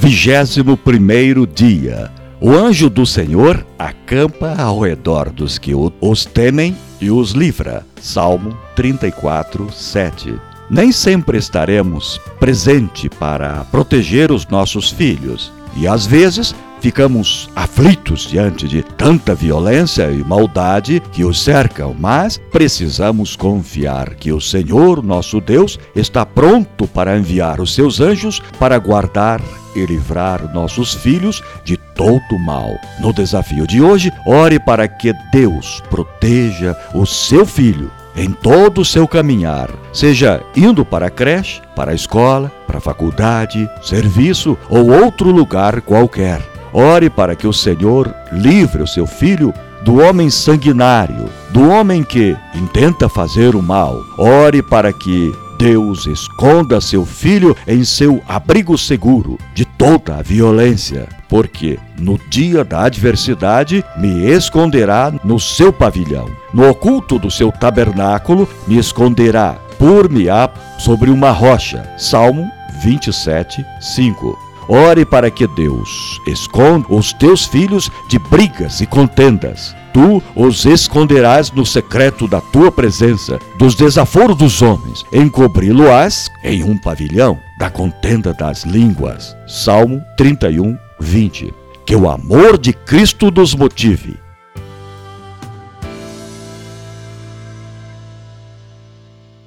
Vigésimo primeiro dia. O anjo do Senhor acampa ao redor dos que os temem e os livra. Salmo 34, 7. Nem sempre estaremos presente para proteger os nossos filhos e às vezes ficamos aflitos diante de tanta violência e maldade que os cercam, mas precisamos confiar que o Senhor, nosso Deus, está pronto para enviar os seus anjos para guardar e livrar nossos filhos de todo mal. No desafio de hoje, ore para que Deus proteja o seu filho em todo o seu caminhar, seja indo para a creche, para a escola, para a faculdade, serviço ou outro lugar qualquer. Ore para que o Senhor livre o seu filho do homem sanguinário, do homem que intenta fazer o mal. Ore para que Deus esconda seu filho em seu abrigo seguro de toda a violência, porque no dia da adversidade me esconderá no seu pavilhão, no oculto do seu tabernáculo me esconderá, por-me-á sobre uma rocha. Salmo 27, 5. Ore para que Deus esconda os teus filhos de brigas e contendas. Tu os esconderás no secreto da tua presença, dos desaforos dos homens. Encobri-lo-ás em um pavilhão da contenda das línguas. Salmo 31, 20. Que o amor de Cristo nos motive